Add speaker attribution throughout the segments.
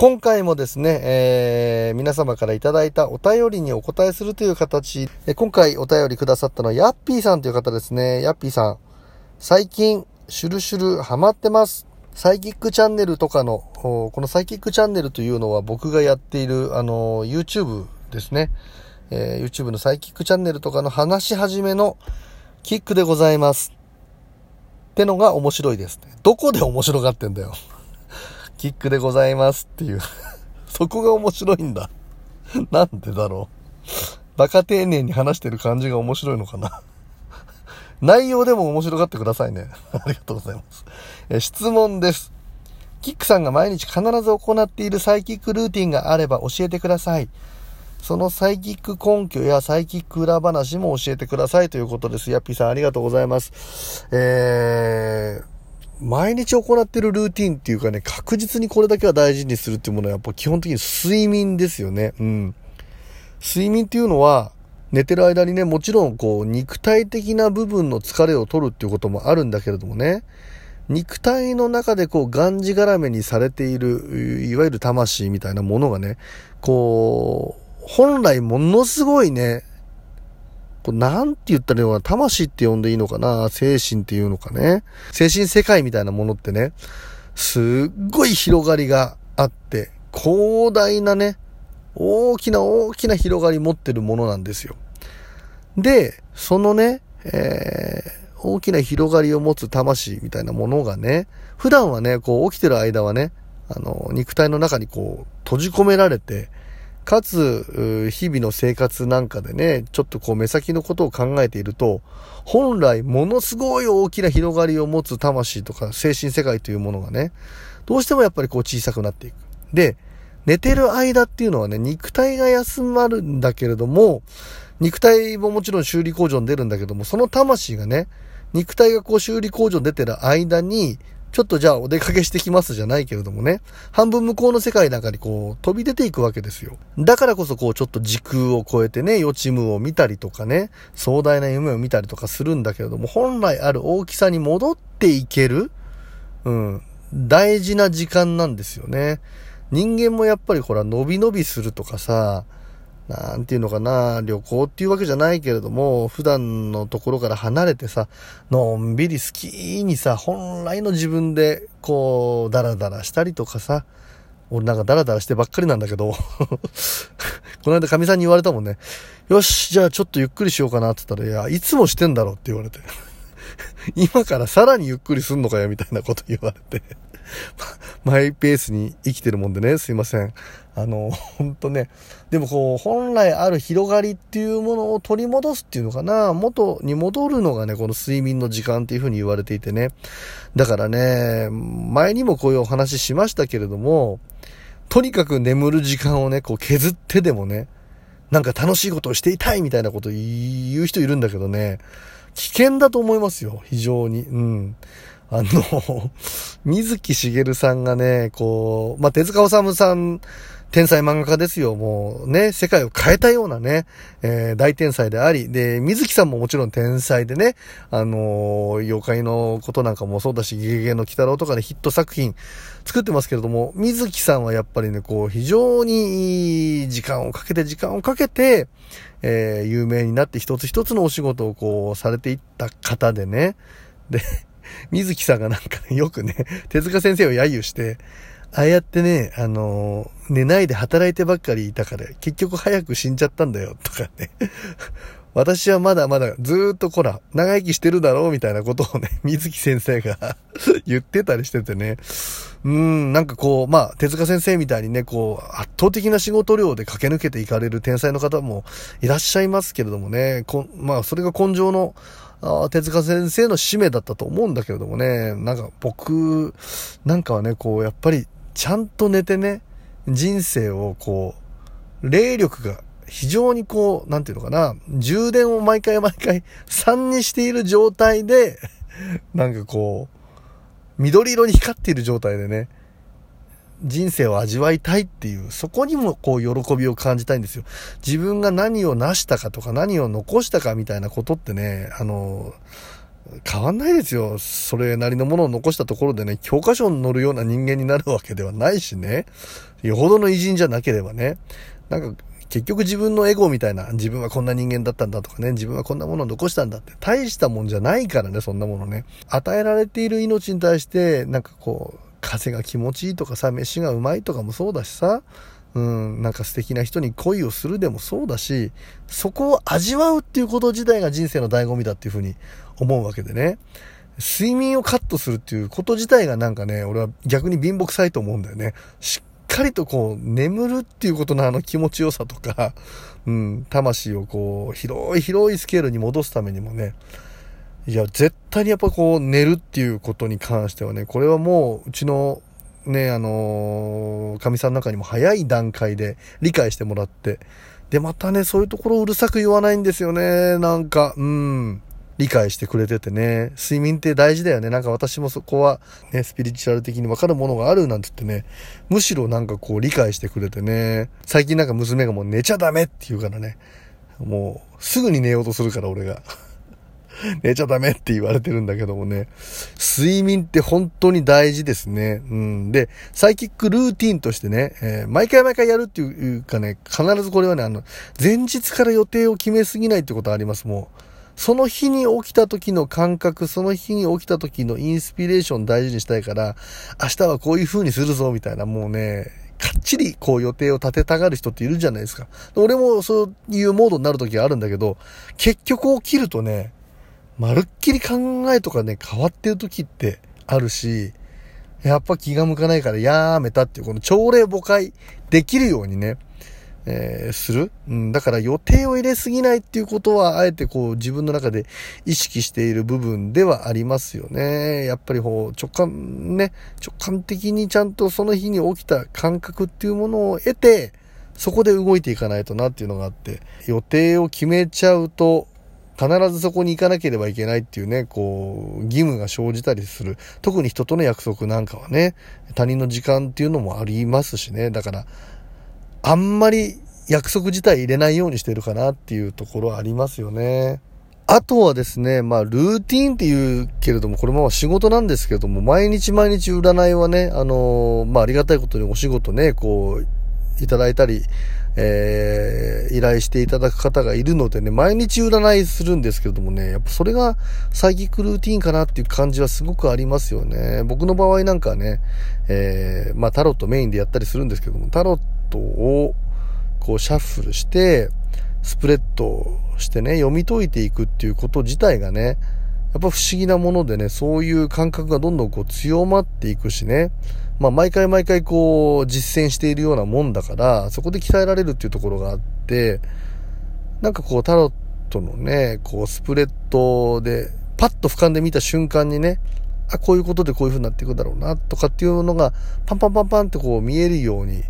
Speaker 1: 今回もですね、えー、皆様からいただいたお便りにお答えするという形、え今回お便りくださったのはヤッピーさんという方ですね。ヤッピーさん。最近、シュルシュルハマってます。サイキックチャンネルとかの、このサイキックチャンネルというのは僕がやっている、あの、YouTube ですね。えー、YouTube のサイキックチャンネルとかの話し始めのキックでございます。ってのが面白いですね。どこで面白がってんだよ。キックでございますっていう そこが面白いんだなんでだろう。バカ丁寧に話してる感じが面白いのかな内容でも面白がってくださいね。ありがとうございます。え質問です。キックさんが毎日必ず行っているサイキックルーティンがあれば教えてください。そのサイキック根拠やサイキック裏話も教えてくださいということです。ヤッピーさんありがとうございます。えー、毎日行ってるルーティンっていうかね、確実にこれだけは大事にするっていうものはやっぱ基本的に睡眠ですよね。うん。睡眠っていうのは、寝てる間にね、もちろんこう、肉体的な部分の疲れを取るっていうこともあるんだけれどもね、肉体の中でこう、がんじがらめにされている、いわゆる魂みたいなものがね、こう、本来ものすごいね、こうなんて言ったらいいのかな、魂って呼んでいいのかな、精神っていうのかね。精神世界みたいなものってね、すっごい広がりがあって、広大なね、大きな大きな広がり持ってるものなんですよ。で、そのね、えー、大きな広がりを持つ魂みたいなものがね、普段はね、こう起きてる間はね、あの、肉体の中にこう閉じ込められて、かつ、日々の生活なんかでね、ちょっとこう目先のことを考えていると、本来ものすごい大きな広がりを持つ魂とか精神世界というものがね、どうしてもやっぱりこう小さくなっていく。で、寝てる間っていうのはね、肉体が休まるんだけれども、肉体ももちろん修理工場に出るんだけども、その魂がね、肉体がこう修理工場に出てる間に、ちょっとじゃあお出かけしてきますじゃないけれどもね、半分向こうの世界なんかにこう飛び出ていくわけですよ。だからこそこうちょっと時空を超えてね、予知夢を見たりとかね、壮大な夢を見たりとかするんだけれども、本来ある大きさに戻っていける、うん、大事な時間なんですよね。人間もやっぱりほら、伸び伸びするとかさ、なんていうのかな、旅行っていうわけじゃないけれども、普段のところから離れてさ、のんびりスキーにさ、本来の自分で、こう、ダラダラしたりとかさ、俺なんかダラダラしてばっかりなんだけど、この間神さんに言われたもんね。よし、じゃあちょっとゆっくりしようかなって言ったら、いや、いつもしてんだろって言われて。今からさらにゆっくりすんのかよみたいなこと言われて。マイペースに生きてるもんでね、すいません。あの、ほんとね、でもこう、本来ある広がりっていうものを取り戻すっていうのかな、元に戻るのがね、この睡眠の時間っていうふうに言われていてね。だからね、前にもこういうお話しましたけれども、とにかく眠る時間をね、こう削ってでもね、なんか楽しいことをしていたいみたいなこと言う人いるんだけどね、危険だと思いますよ、非常に。うん。あの、水木しげるさんがね、こう、まあ、手塚治虫さん、天才漫画家ですよ。もうね、世界を変えたようなね、えー、大天才であり、で、水木さんももちろん天才でね、あのー、妖怪のことなんかもそうだし、ゲゲゲの鬼太郎とかね、ヒット作品作ってますけれども、水木さんはやっぱりね、こう、非常に時間をかけて、時間をかけて、えー、有名になって一つ一つのお仕事をこう、されていった方でね、で、水木さんがなんかね、よくね、手塚先生を揶揄して、ああやってね、あのー、寝ないで働いてばっかりいたから、結局早く死んじゃったんだよ、とかね。私はまだまだずっとこら、長生きしてるだろうみたいなことをね、水木先生が言ってたりしててね。うん、なんかこう、まあ、手塚先生みたいにね、こう、圧倒的な仕事量で駆け抜けていかれる天才の方もいらっしゃいますけれどもね、こまあ、それが根性の、あ手塚先生の使命だったと思うんだけれどもね、なんか僕なんかはね、こう、やっぱりちゃんと寝てね、人生をこう、霊力が非常にこう、なんていうのかな、充電を毎回毎回3にしている状態で、なんかこう、緑色に光っている状態でね、人生を味わいたいっていう、そこにもこう喜びを感じたいんですよ。自分が何を成したかとか何を残したかみたいなことってね、あの、変わんないですよ。それなりのものを残したところでね、教科書に載るような人間になるわけではないしね。よほどの偉人じゃなければね。なんか、結局自分のエゴみたいな、自分はこんな人間だったんだとかね、自分はこんなものを残したんだって、大したもんじゃないからね、そんなものね。与えられている命に対して、なんかこう、風が気持ちいいとかさ、飯がうまいとかもそうだしさ、うん、なんか素敵な人に恋をするでもそうだし、そこを味わうっていうこと自体が人生の醍醐味だっていうふうに思うわけでね。睡眠をカットするっていうこと自体がなんかね、俺は逆に貧乏臭いと思うんだよね。しっかりとこう、眠るっていうことのあの気持ちよさとか、うん、魂をこう、広い広いスケールに戻すためにもね、いや、絶対にやっぱこう、寝るっていうことに関してはね、これはもう、うちの、ね、あのー、神さんの中にも早い段階で理解してもらって、で、またね、そういうところをうるさく言わないんですよね、なんか、うん。理解してくれててね、睡眠って大事だよね。なんか私もそこはね、スピリチュアル的にわかるものがあるなんて言ってね、むしろなんかこう理解してくれてね、最近なんか娘がもう寝ちゃダメって言うからね、もうすぐに寝ようとするから俺が。寝ちゃダメって言われてるんだけどもね。睡眠って本当に大事ですね。うん。で、サイキックルーティンとしてね、えー、毎回毎回やるっていうかね、必ずこれはね、あの、前日から予定を決めすぎないってことあります、もう。その日に起きた時の感覚、その日に起きた時のインスピレーション大事にしたいから、明日はこういう風にするぞ、みたいな、もうね、かっちりこう予定を立てたがる人っているじゃないですか。俺もそういうモードになる時があるんだけど、結局起きるとね、まるっきり考えとかね、変わってる時ってあるし、やっぱ気が向かないからやめたっていう、この朝礼誤解できるようにね、えー、する。うん、だから予定を入れすぎないっていうことは、あえてこう自分の中で意識している部分ではありますよね。やっぱりこう直感、ね、直感的にちゃんとその日に起きた感覚っていうものを得て、そこで動いていかないとなっていうのがあって、予定を決めちゃうと、必ずそこに行かなければいけないっていうね、こう、義務が生じたりする。特に人との約束なんかはね、他人の時間っていうのもありますしね。だから、あんまり約束自体入れないようにしてるかなっていうところありますよね。あとはですね、まあ、ルーティーンって言うけれども、これも仕事なんですけれども、毎日毎日占いはね、あのー、まあ、ありがたいことにお仕事ね、こう、いただいたり、えー、依頼していただく方がいるのでね、毎日占いするんですけれどもね、やっぱそれがサイキックルーティンかなっていう感じはすごくありますよね。僕の場合なんかね、えー、まあ、タロットメインでやったりするんですけども、タロットをこうシャッフルして、スプレッドしてね、読み解いていくっていうこと自体がね、やっぱ不思議なものでね、そういう感覚がどんどんこう強まっていくしね、まあ毎回毎回こう実践しているようなもんだから、そこで鍛えられるっていうところがあって、なんかこうタロットのね、こうスプレッドでパッと俯瞰で見た瞬間にね、あ、こういうことでこういう風になっていくだろうな、とかっていうのが、パンパンパンパンってこう見えるように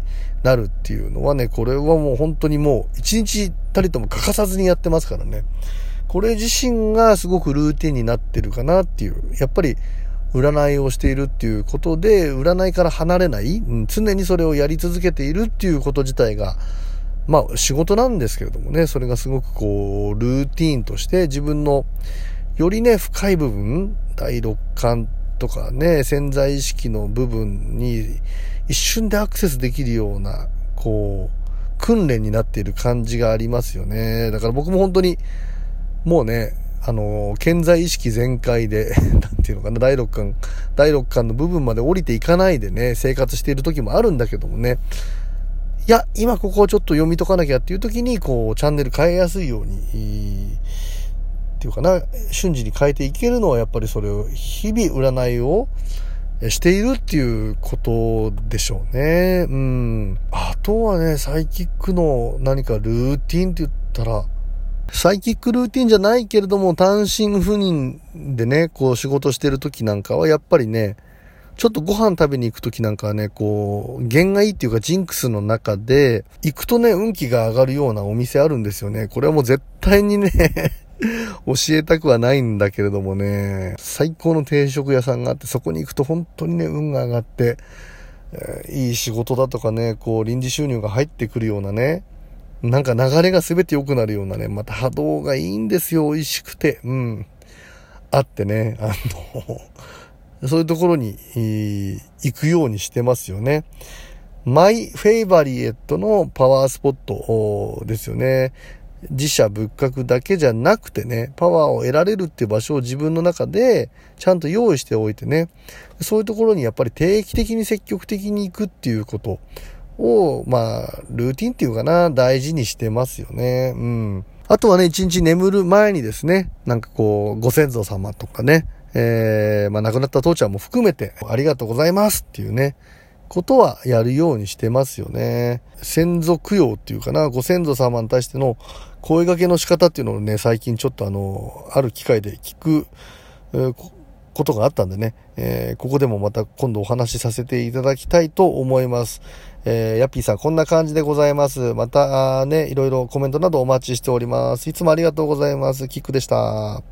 Speaker 1: なるっていうのはね、これはもう本当にもう、一日たりとも欠かさずにやってますからね。これ自身がすごくルーティンになってるかなっていう。やっぱり、占いをしているっていうことで、占いから離れない、うん、常にそれをやり続けているっていうこと自体が、まあ仕事なんですけれどもね、それがすごくこう、ルーティーンとして自分のよりね、深い部分、第六感とかね、潜在意識の部分に一瞬でアクセスできるような、こう、訓練になっている感じがありますよね。だから僕も本当に、もうね、あの、健在意識全開で、なんていうのかな、第六感、第六感の部分まで降りていかないでね、生活している時もあるんだけどもね、いや、今ここをちょっと読み解かなきゃっていう時に、こう、チャンネル変えやすいように、っていうかな、瞬時に変えていけるのはやっぱりそれを、日々占いをしているっていうことでしょうね。うん。あとはね、サイキックの何かルーティンって言ったら、サイキックルーティンじゃないけれども、単身赴任でね、こう仕事してる時なんかは、やっぱりね、ちょっとご飯食べに行く時なんかはね、こう、弦がいいっていうかジンクスの中で、行くとね、運気が上がるようなお店あるんですよね。これはもう絶対にね 教えたくはないんだけれどもね、最高の定食屋さんがあって、そこに行くと本当にね、運が上がって、えー、いい仕事だとかね、こう臨時収入が入ってくるようなね、なんか流れが全て良くなるようなね、また波動がいいんですよ、美味しくて。うん。あってね、あの、そういうところに行くようにしてますよね。マイフェイバリエットのパワースポットですよね。自社仏閣だけじゃなくてね、パワーを得られるっていう場所を自分の中でちゃんと用意しておいてね、そういうところにやっぱり定期的に積極的に行くっていうことを、まあ、ルーティンっていうかな、大事にしてますよね。うん。あとはね、一日眠る前にですね、なんかこう、ご先祖様とかね、えー、まあ亡くなった父ちゃんも含めて、ありがとうございますっていうね、ことはやるようにしてますよね。先祖供養っていうかな、ご先祖様に対しての声掛けの仕方っていうのをね、最近ちょっとあの、ある機会で聞く、ことがあったんでね、えー、ここでもまた今度お話しさせていただきたいと思います。えー、ヤッピーさんこんな感じでございます。またね、いろいろコメントなどお待ちしております。いつもありがとうございます。キックでした。